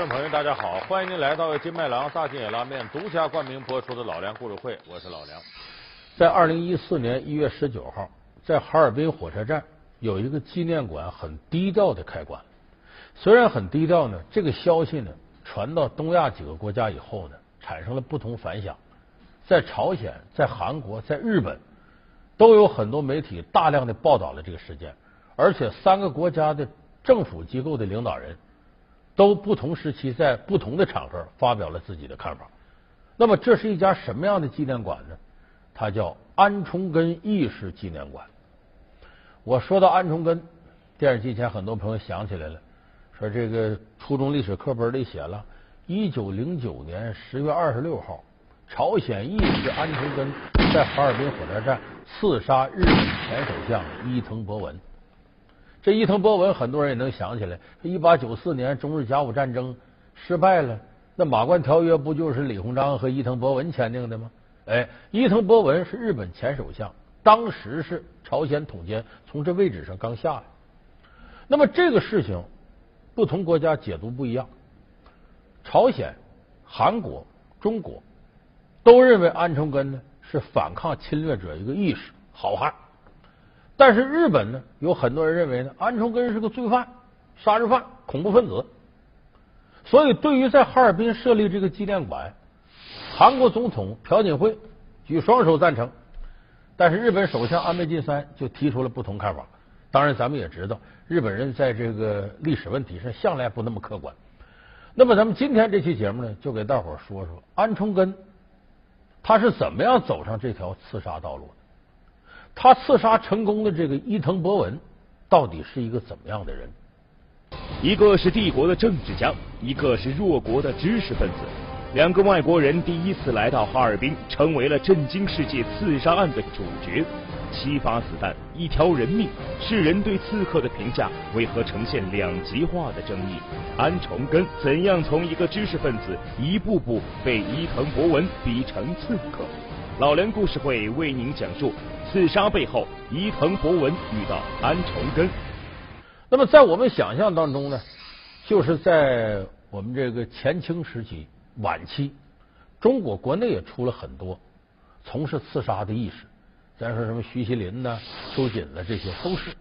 观众朋友，大家好，欢迎您来到金麦郎大金野拉面独家冠名播出的老梁故事会，我是老梁。在二零一四年一月十九号，在哈尔滨火车站有一个纪念馆很低调的开馆。虽然很低调呢，这个消息呢传到东亚几个国家以后呢，产生了不同反响。在朝鲜、在韩国、在日本，都有很多媒体大量的报道了这个事件，而且三个国家的政府机构的领导人。都不同时期在不同的场合发表了自己的看法。那么，这是一家什么样的纪念馆呢？它叫安重根义士纪念馆。我说到安重根，电视机前很多朋友想起来了，说这个初中历史课本里写了，一九零九年十月二十六号，朝鲜义士安重根在哈尔滨火车站刺杀日本前首相伊藤博文。这伊藤博文，很多人也能想起来。一八九四年中日甲午战争失败了，那马关条约不就是李鸿章和伊藤博文签订的吗？哎，伊藤博文是日本前首相，当时是朝鲜统监，从这位置上刚下来。那么这个事情，不同国家解读不一样。朝鲜、韩国、中国都认为安重根呢是反抗侵略者一个义士好汉。但是日本呢，有很多人认为呢，安重根是个罪犯、杀人犯、恐怖分子。所以，对于在哈尔滨设立这个纪念馆，韩国总统朴槿惠举双手赞成，但是日本首相安倍晋三就提出了不同看法。当然，咱们也知道，日本人在这个历史问题上向来不那么客观。那么，咱们今天这期节目呢，就给大伙说说安重根他是怎么样走上这条刺杀道路的。他刺杀成功的这个伊藤博文，到底是一个怎么样的人？一个是帝国的政治家，一个是弱国的知识分子，两个外国人第一次来到哈尔滨，成为了震惊世界刺杀案的主角。七发子弹，一条人命，世人对刺客的评价为何呈现两极化的争议？安重根怎样从一个知识分子，一步步被伊藤博文逼成刺客？老梁故事会为您讲述。刺杀背后，伊藤博文遇到安重根。那么，在我们想象当中呢，就是在我们这个前清时期晚期，中国国内也出了很多从事刺杀的义士。咱说什么徐锡麟呢、秋瑾呢，这些都是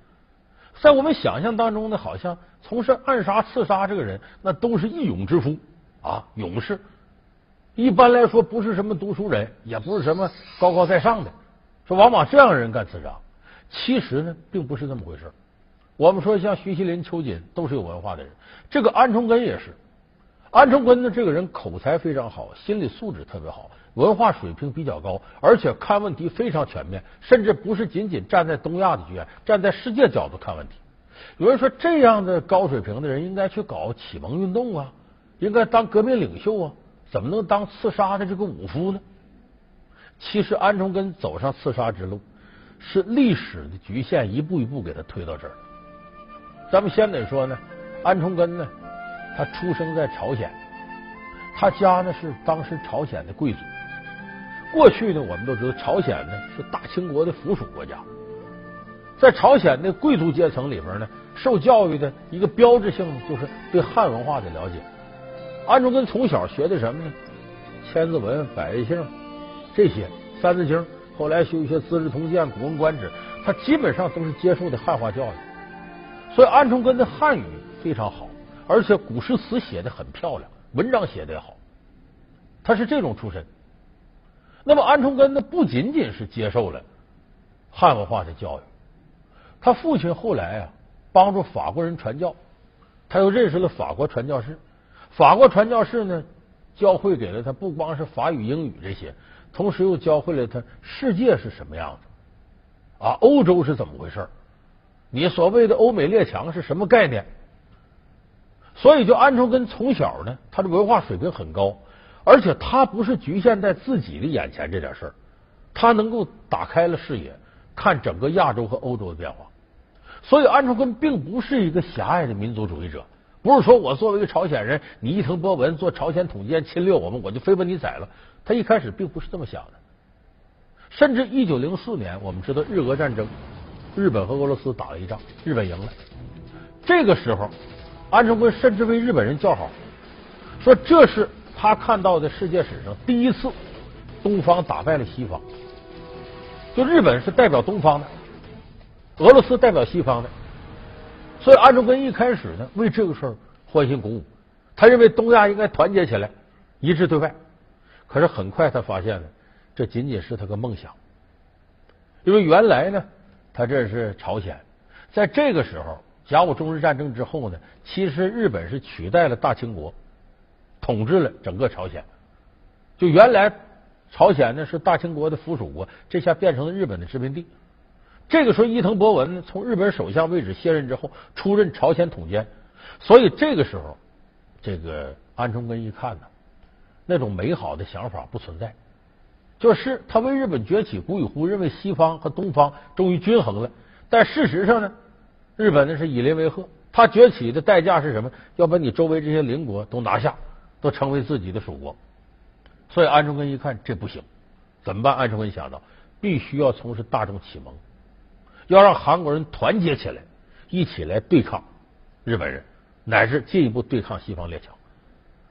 在我们想象当中呢，好像从事暗杀、刺杀这个人，那都是义勇之夫啊，勇士。一般来说，不是什么读书人，也不是什么高高在上的。说往往这样的人干刺杀，其实呢并不是那么回事。我们说像徐锡林、秋瑾都是有文化的人，这个安重根也是。安重根呢这个人口才非常好，心理素质特别好，文化水平比较高，而且看问题非常全面，甚至不是仅仅站在东亚的局面，站在世界角度看问题。有人说这样的高水平的人应该去搞启蒙运动啊，应该当革命领袖啊，怎么能当刺杀的这个武夫呢？其实安重根走上刺杀之路，是历史的局限一步一步给他推到这儿。咱们先得说呢，安重根呢，他出生在朝鲜，他家呢是当时朝鲜的贵族。过去呢，我们都知道朝鲜呢是大清国的附属国家，在朝鲜的贵族阶层里边呢，受教育的一个标志性就是对汉文化的了解。安重根从小学的什么呢？千字文、百家姓。这些三字经，后来修一些《资治通鉴》《古文观止》，他基本上都是接受的汉化教育，所以安重根的汉语非常好，而且古诗词写的很漂亮，文章写的也好，他是这种出身。那么安重根呢，不仅仅是接受了汉文化的教育，他父亲后来啊帮助法国人传教，他又认识了法国传教士，法国传教士呢教会给了他不光是法语、英语这些。同时又教会了他世界是什么样子啊，欧洲是怎么回事？你所谓的欧美列强是什么概念？所以，就安重根从小呢，他的文化水平很高，而且他不是局限在自己的眼前这点事儿，他能够打开了视野，看整个亚洲和欧洲的变化。所以，安重根并不是一个狭隘的民族主义者，不是说我作为一个朝鲜人，你伊藤博文做朝鲜统监侵略我们，我就非把你宰了。他一开始并不是这么想的，甚至一九零四年，我们知道日俄战争，日本和俄罗斯打了一仗，日本赢了。这个时候，安重根甚至为日本人叫好，说这是他看到的世界史上第一次东方打败了西方。就日本是代表东方的，俄罗斯代表西方的，所以安重根一开始呢为这个事儿欢欣鼓舞，他认为东亚应该团结起来，一致对外。可是很快他发现了，这仅仅是他个梦想，因为原来呢，他这是朝鲜，在这个时候甲午中日战争之后呢，其实日本是取代了大清国，统治了整个朝鲜。就原来朝鲜呢是大清国的附属国，这下变成了日本的殖民地。这个时候，伊藤博文从日本首相位置卸任之后，出任朝鲜统监，所以这个时候，这个安重根一看呢。那种美好的想法不存在，就是他为日本崛起鼓与呼，认为西方和东方终于均衡了。但事实上呢，日本呢是以邻为壑，他崛起的代价是什么？要把你周围这些邻国都拿下，都成为自己的属国。所以安重根一看这不行，怎么办？安重根想到必须要从事大众启蒙，要让韩国人团结起来，一起来对抗日本人，乃至进一步对抗西方列强。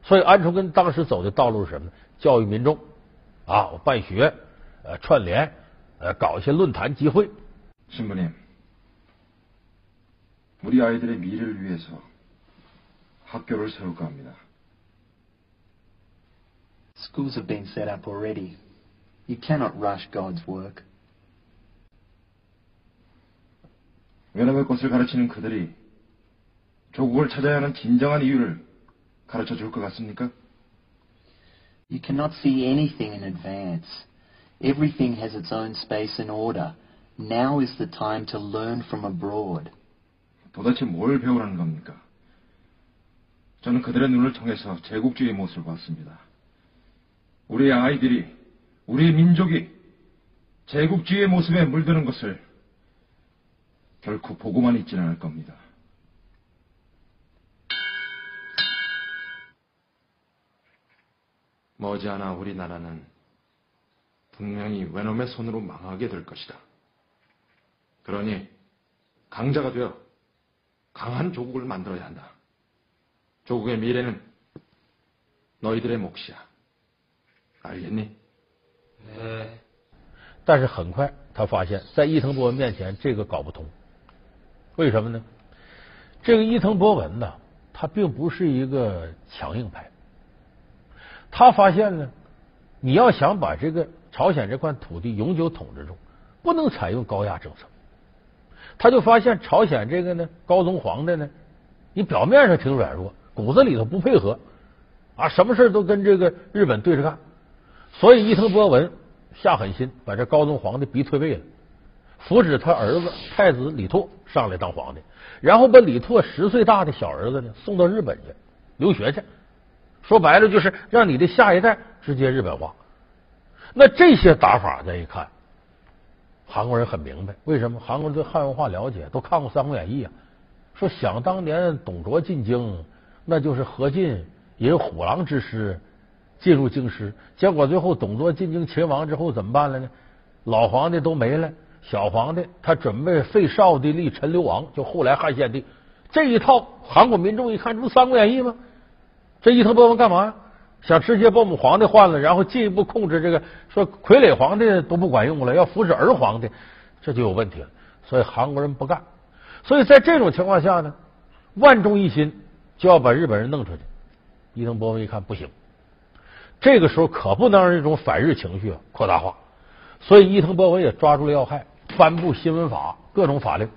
所以，安重根当时走的道路是什么呢？教育民众啊，我办学，呃，串联，呃，搞一些论坛集会。신부님우리아이들의미래를위해서학교를세울까합니다 Schools have been set up already. You cannot rush God's work. 왜냐면것을 가르치는 그들이 조국을 찾아야 하는 진정한 이유를 가르쳐 줄 것 같습니까? You cannot see anything in advance. Everything has its own space and order. Now is the time to learn from abroad. 도대체 뭘 배우라는 겁니까? 저는 그들의 눈을 통해서 제국주의 모습을 봤습니다. 우리 아이들이, 우리 민족이 제국주의의 모습에 물드는 것을 결코 보고만 있지는 않을 겁니다. 머지않아 우리나라는 분명히 외놈의 손으로 망하게 될 것이다. 그러니 강자가 되어 강한 조국을 만들어야 한다. 조국의 미래는 너희들의 몫이야. 알겠니? 네. 但是很快他发现，在伊藤博文面前，这个搞不通。 为什么呢？这个伊藤博文呢，他并不是一个强硬派。他发现呢，你要想把这个朝鲜这块土地永久统治住，不能采用高压政策。他就发现朝鲜这个呢，高宗皇帝呢，你表面上挺软弱，骨子里头不配合啊，什么事都跟这个日本对着干。所以伊藤博文下狠心，把这高宗皇帝逼退位了，扶止他儿子太子李拓上来当皇帝，然后把李拓十岁大的小儿子呢送到日本去留学去。说白了就是让你的下一代直接日本化。那这些打法再一看，韩国人很明白为什么？韩国人对汉文化了解，都看过《三国演义》啊。说想当年董卓进京，那就是何进引虎狼之师进入京师，结果最后董卓进京擒王之后怎么办了呢？老皇帝都没了，小皇帝他准备废少帝立陈留王，就后来汉献帝这一套。韩国民众一看，这不《三国演义》吗？这伊藤博文干嘛呀？想直接把我们皇帝换了，然后进一步控制这个，说傀儡皇帝都不管用了，要扶持儿皇帝，这就有问题了。所以韩国人不干。所以在这种情况下呢，万众一心就要把日本人弄出去。伊藤博文一看不行，这个时候可不能让这种反日情绪扩大化。所以伊藤博文也抓住了要害，颁布新闻法，各种法令，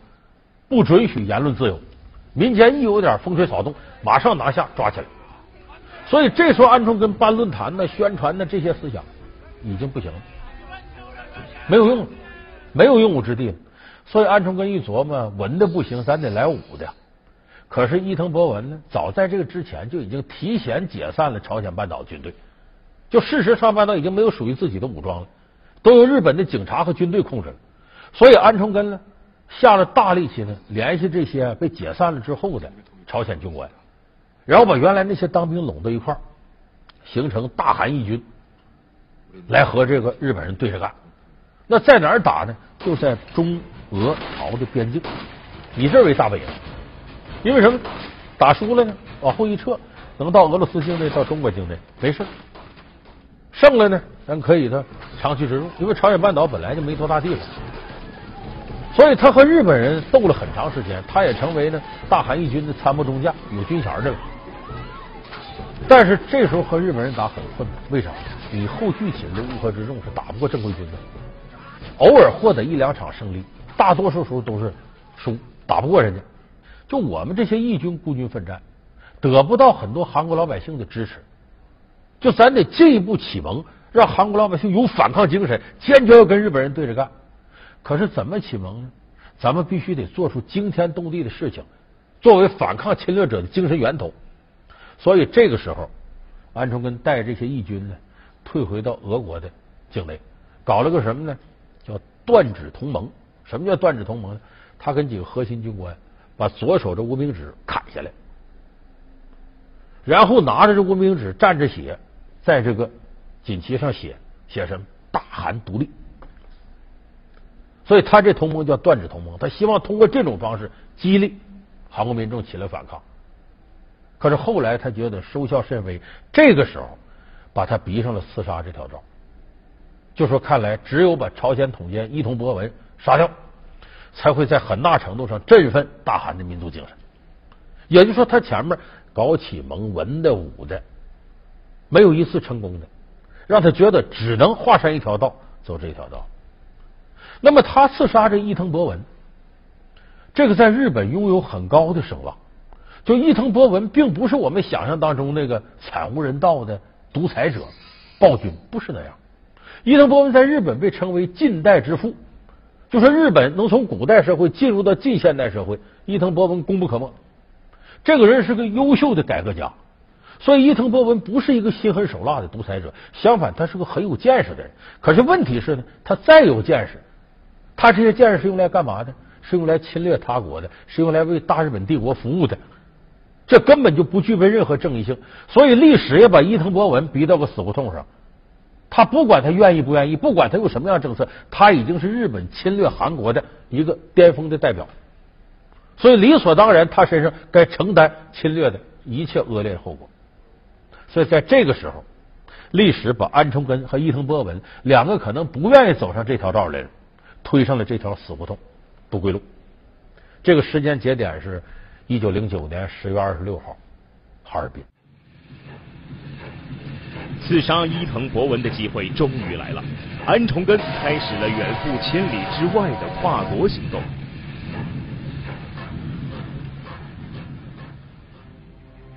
不准许言论自由。民间一有点风吹草动，马上拿下抓起来。所以这时候，安重根办论坛呢、宣传的这些思想已经不行了，没有用了，没有用武之地了。所以安重根一琢磨，文的不行，咱得来武的。可是伊藤博文呢，早在这个之前就已经提前解散了朝鲜半岛军队，就事实上半岛已经没有属于自己的武装了，都由日本的警察和军队控制了。所以安重根呢，下了大力气呢，联系这些被解散了之后的朝鲜军官。然后把原来那些当兵拢到一块儿，形成大韩义军，来和这个日本人对着干。那在哪儿打呢？就在中俄朝的边境，以这为大本营。因为什么？打输了呢，往后一撤，能到俄罗斯境内，到中国境内没事。胜了呢，咱可以的长驱直入，因为朝鲜半岛本来就没多大地方，所以他和日本人斗了很长时间，他也成为呢大韩义军的参谋中将，有军衔的了。但是这时候和日本人打很困难，为啥？你后续起的乌合之众是打不过正规军的，偶尔获得一两场胜利，大多数时候都是输，打不过人家。就我们这些义军孤军奋战，得不到很多韩国老百姓的支持。就咱得进一步启蒙，让韩国老百姓有反抗精神，坚决要跟日本人对着干。可是怎么启蒙呢？咱们必须得做出惊天动地的事情，作为反抗侵略者的精神源头。所以这个时候，安重根带这些义军呢，退回到俄国的境内，搞了个什么呢？叫断指同盟。什么叫断指同盟呢？他跟几个核心军官把左手这无名指砍下来，然后拿着这无名指蘸着血。在这个锦旗上写写什么？大韩独立。所以他这同盟叫断指同盟，他希望通过这种方式激励韩国民众起来反抗。可是后来他觉得收效甚微，这个时候把他逼上了刺杀这条道。就说看来只有把朝鲜统监伊藤博文杀掉，才会在很大程度上振奋大韩的民族精神。也就是说，他前面搞启蒙文的武的。没有一次成功的，让他觉得只能华山一条道走这条道。那么他刺杀这伊藤博文，这个在日本拥有很高的声望。就伊藤博文并不是我们想象当中那个惨无人道的独裁者暴君，不是那样。伊藤博文在日本被称为近代之父，就说日本能从古代社会进入到近现代社会，伊藤博文功不可没。这个人是个优秀的改革家。所以伊藤博文不是一个心狠手辣的独裁者，相反，他是个很有见识的人。可是问题是呢，他再有见识，他这些见识是用来干嘛的？是用来侵略他国的，是用来为大日本帝国服务的。这根本就不具备任何正义性。所以历史也把伊藤博文逼到个死胡同上。他不管他愿意不愿意，不管他有什么样政策，他已经是日本侵略韩国的一个巅峰的代表。所以理所当然，他身上该承担侵略的一切恶劣后果。所以在这个时候，历史把安重根和伊藤博文两个可能不愿意走上这条道的人推上了这条死胡同、不归路。这个时间节点是一九零九年十月二十六号，哈尔滨。刺杀伊藤博文的机会终于来了，安重根开始了远赴千里之外的跨国行动。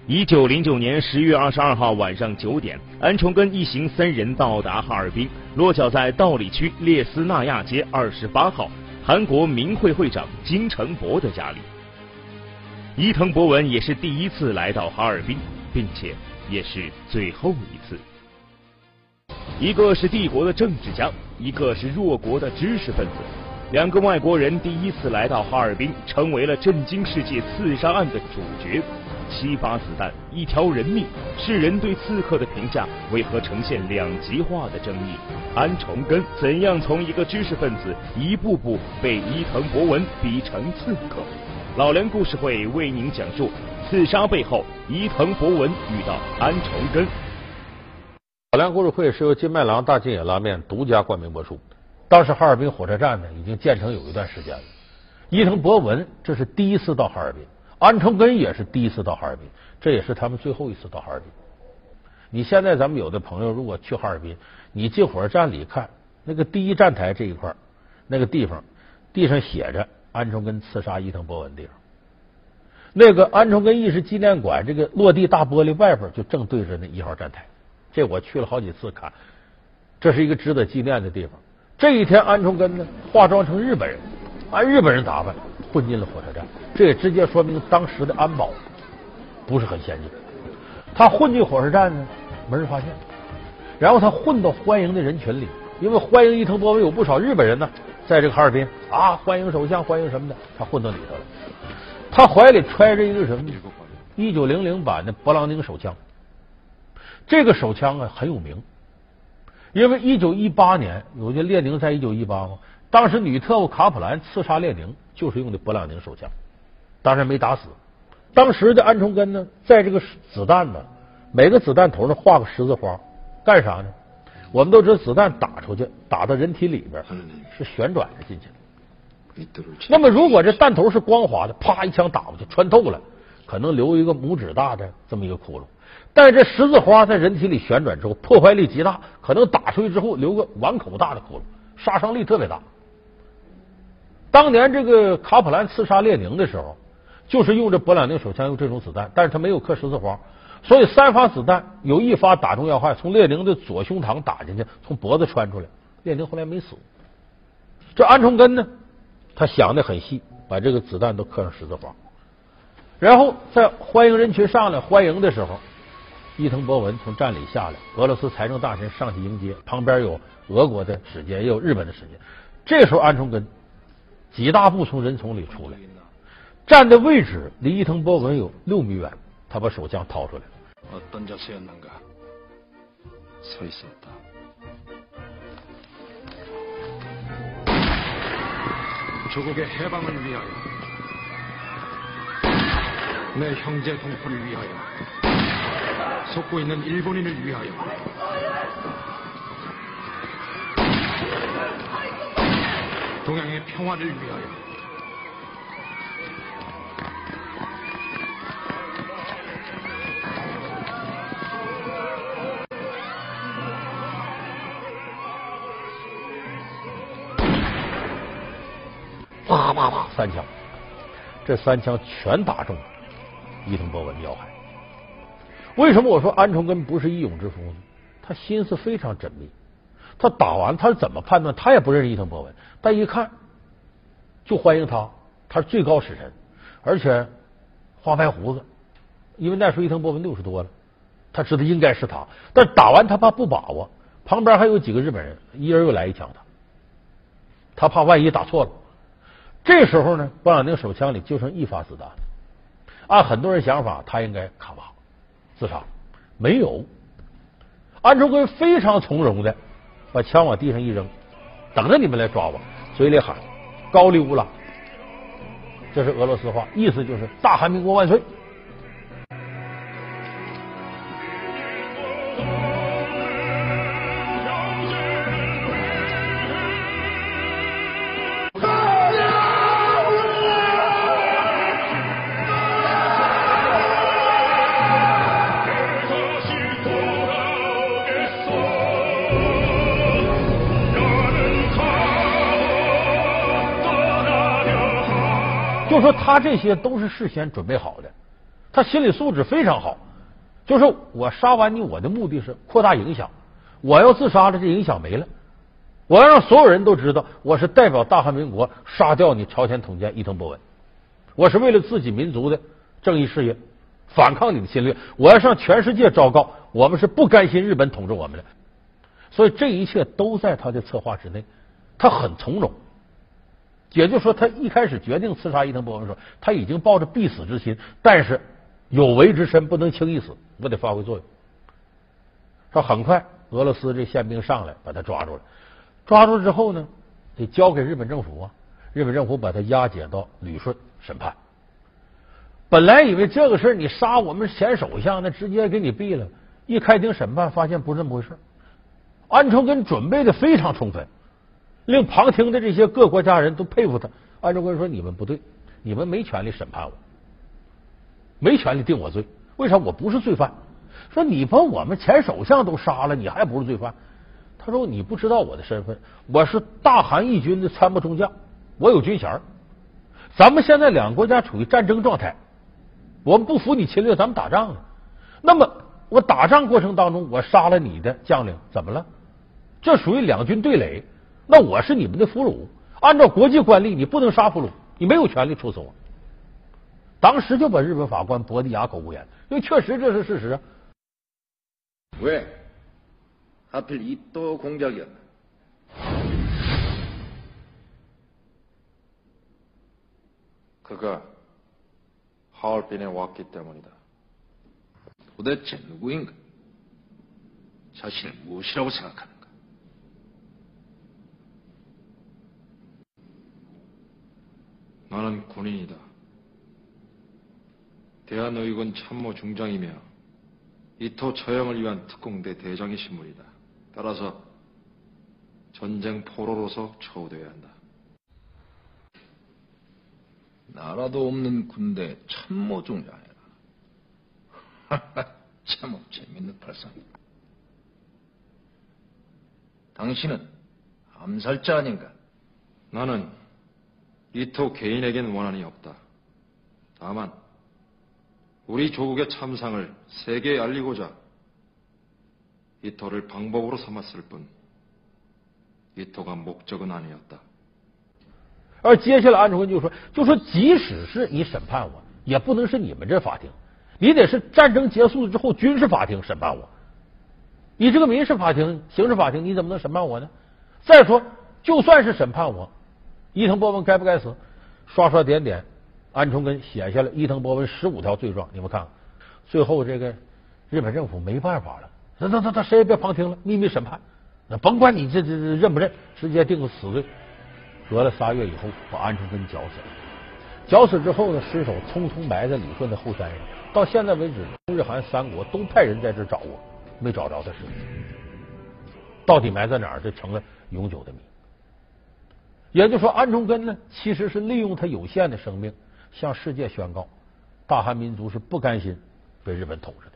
一九零九年十月二十二号晚上九点，安重根一行三人到达哈尔滨，落脚在道里区列斯纳亚街二十八号韩国民会会长金成博的家里。伊藤博文也是第一次来到哈尔滨，并且也是最后一次。一个是帝国的政治家，一个是弱国的知识分子，两个外国人第一次来到哈尔滨，成为了震惊世界刺杀案的主角。七发子弹，一条人命，世人对刺客的评价为何呈现两极化的争议？安重根怎样从一个知识分子一步步被伊藤博文逼成刺客？老梁故事会为您讲述刺杀背后，伊藤博文遇到安重根。老梁故事会是由金麦郎大金野拉面独家冠名播出。当时哈尔滨火车站呢已经建成有一段时间了，伊藤博文这是第一次到哈尔滨。安重根也是第一次到哈尔滨，这也是他们最后一次到哈尔滨。你现在咱们有的朋友如果去哈尔滨，你进火车站里看那个第一站台这一块那个地方，地上写着安重根刺杀伊藤博文的地方。那个安重根意识纪念馆这个落地大玻璃外边就正对着那一号站台，这我去了好几次看，这是一个值得纪念的地方。这一天，安重根呢化妆成日本人，按日本人打扮。混进了火车站，这也直接说明当时的安保不是很先进。他混进火车站呢，没人发现。然后他混到欢迎的人群里，因为欢迎伊藤博文有不少日本人呢，在这个哈尔滨啊，欢迎首相，欢迎什么的，他混到里头了。他怀里揣着一个什么？一九零零版的勃朗宁手枪。这个手枪啊很有名，因为一九一八年，有些列宁在一九一八嘛，当时女特务卡普兰刺杀列宁。就是用的勃朗宁手枪，当然没打死。当时的安重根呢，在这个子弹呢每个子弹头上画个十字花，干啥呢？我们都知道，子弹打出去，打到人体里边是旋转着进去的。那么，如果这弹头是光滑的，啪一枪打过去，穿透了，可能留一个拇指大的这么一个窟窿。但是这十字花在人体里旋转之后，破坏力极大，可能打出去之后留个碗口大的窟窿，杀伤力特别大。当年这个卡普兰刺杀列宁的时候，就是用这勃朗宁手枪用这种子弹，但是他没有刻十字花。所以三发子弹有一发打中要害，从列宁的左胸膛打进去，从脖子穿出来。列宁后来没死。这安重根呢，他想的很细，把这个子弹都刻上十字花。然后在欢迎人群上来欢迎的时候，伊藤博文从站里下来，俄罗斯财政大臣上去迎接，旁边有俄国的使节，也有日本的使节。这时候安重根几大步从人丛里出来，站的位置离伊藤博文有六米远，他把手枪掏出来。어 동포를 위하여, 속고 있는 일본인을 위하여, 동양의 평화를 위하여. 와啪啪啪三枪，这三枪全打中伊藤博文要害。为什么我说安重根不是义勇之夫呢？他心思非常缜密。 他打完他是怎么判断？他也不认识伊藤博文，但一看就欢迎他，他是最高使臣，而且花白胡子，因为那时候伊藤博文六十多了，他知道应该是他。但打完他怕不把握，旁边还有几个日本人，一人又来一枪他，他怕万一打错了。这时候呢，勃朗宁手枪里就剩一发子弹。按很多人想法，他应该卡巴自杀，没有。安重根非常从容的把枪往地上一扔，等着你们来抓我，嘴里喊“高丽乌拉”，这是俄罗斯话，意思就是“大韩民国万岁”。他这些都是事先准备好的，他心理素质非常好。就是我杀完你，我的目的是扩大影响。我要自杀了，这影响没了。我要让所有人都知道，我是代表大韩民国杀掉你朝鲜统监伊藤博文。我是为了自己民族的正义事业，反抗你的侵略。我要向全世界昭告，我们是不甘心日本统治我们的。所以这一切都在他的策划之内，他很从容。也就是说，他一开始决定刺杀伊藤博文的时候，他已经抱着必死之心，但是有为之身不能轻易死，我得发挥作用。说很快，俄罗斯这宪兵上来把他抓住了，抓住之后呢，得交给日本政府啊。日本政府把他押解到旅顺审判。本来以为这个事儿你杀我们前首相，那直接给你毙了。一开庭审判，发现不是这么回事。安重根准备的非常充分。令旁听的这些各国家人都佩服他。安重根说：“你们不对，你们没权利审判我，没权利定我罪。为啥？我不是罪犯。说你把我们前首相都杀了，你还不是罪犯？他说你不知道我的身份，我是大韩义军的参谋中将，我有军衔。咱们现在两个国家处于战争状态，我们不服你侵略，咱们打仗呢。那么我打仗过程当中，我杀了你的将领，怎么了？这属于两军对垒。”那我是你们的俘虏，按照国际惯例，你不能杀俘虏，你没有权利处死我。当时就把日本法官驳得哑口无言，因为确实这是事实。 왜 하필 이 또 공작이었나? 그가 하얼빈에 왔기 때문이다. 도대체 누구인가? 자신을 무엇이라고 생각하는 나는 군인이다. 대한의군 참모 중장이며 이토 처형을 위한 특공대 대장의 신분이다. 따라서 전쟁 포로로서 처우되어야 한다. 나라도 없는 군대 참모 중장이라. 참 재밌는 발상이다. 당신은 암살자 아닌가? 나는 이토 개인에겐 원한이 없다. 다만 우리 조국의 참상을 세계에 알리고자 이토를 방법으로 삼았을 뿐 이토가 목적은 아니었다. 而接下来安重根就说：“就说即使是你审判我，也不能是你们这法庭，你得是战争结束之后军事法庭审判我。你这个民事法庭、刑事法庭，你怎么能审判我呢？再说，就算是审判我， 伊藤博文该不该死？刷刷点点，安重根写下了伊藤博文十五条罪状，你们看，最后这个日本政府没办法了，那那那那谁也别旁听了，秘密审判，那甭管你这这这认不认，直接定个死罪。”隔了仨月以后，把安重根绞死了。绞死之后呢，尸首匆匆埋在旅顺的后山上。到现在为止，日韩三国都派人在这找过，没找着他尸体。到底埋在哪儿，这成了永久的谜。也就是说，安重根呢，其实是利用他有限的生命，向世界宣告，大韩民族是不甘心被日本统治的。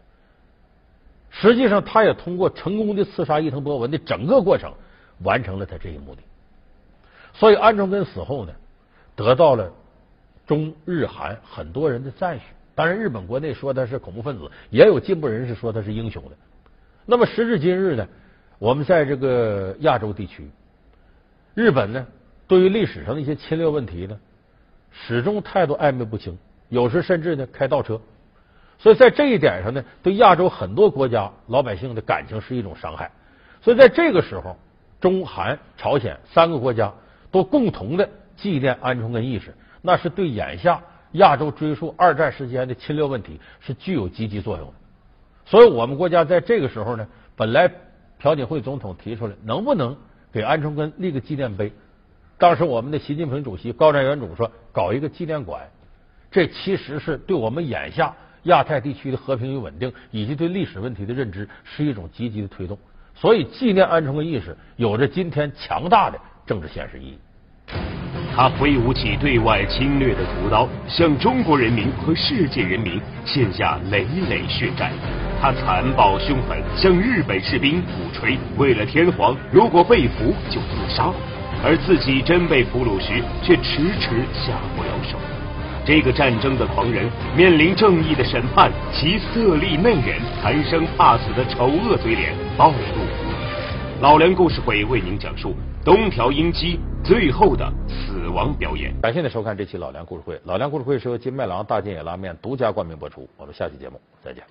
实际上，他也通过成功的刺杀伊藤博文的整个过程，完成了他这一目的。所以安重根死后呢，得到了中日韩很多人的赞许。当然，日本国内说他是恐怖分子，也有进步人士说他是英雄的。那么时至今日呢，我们在这个亚洲地区，日本呢对于历史上的一些侵略问题呢，始终态度暧昧不清，有时甚至呢开倒车。所以在这一点上呢，对亚洲很多国家老百姓的感情是一种伤害。所以在这个时候，中韩朝鲜三个国家。都共同的纪念安重根意识，那是对眼下亚洲追溯二战时间的侵略问题是具有积极作用的。所以，我们国家在这个时候呢，本来朴槿惠总统提出来，能不能给安重根立个纪念碑？当时我们的习近平主席、高瞻远瞩说，搞一个纪念馆。这其实是对我们眼下亚太地区的和平与稳定，以及对历史问题的认知，是一种积极的推动。所以，纪念安重根意识有着今天强大的。政治现实意义。他挥舞起对外侵略的屠刀，向中国人民和世界人民献下累累血债。他残暴凶狠，向日本士兵鼓吹，为了天皇，如果被俘就自杀。而自己真被俘虏时，却迟迟下不了手。这个战争的狂人面临正义的审判，其色厉内荏、贪生怕死的丑恶嘴脸暴露。老梁故事会为您讲述东条英机最后的死亡表演。感谢您收看这期老梁故事会。老梁故事会是由金麦郎大金野拉面独家冠名播出。我们下期节目再见。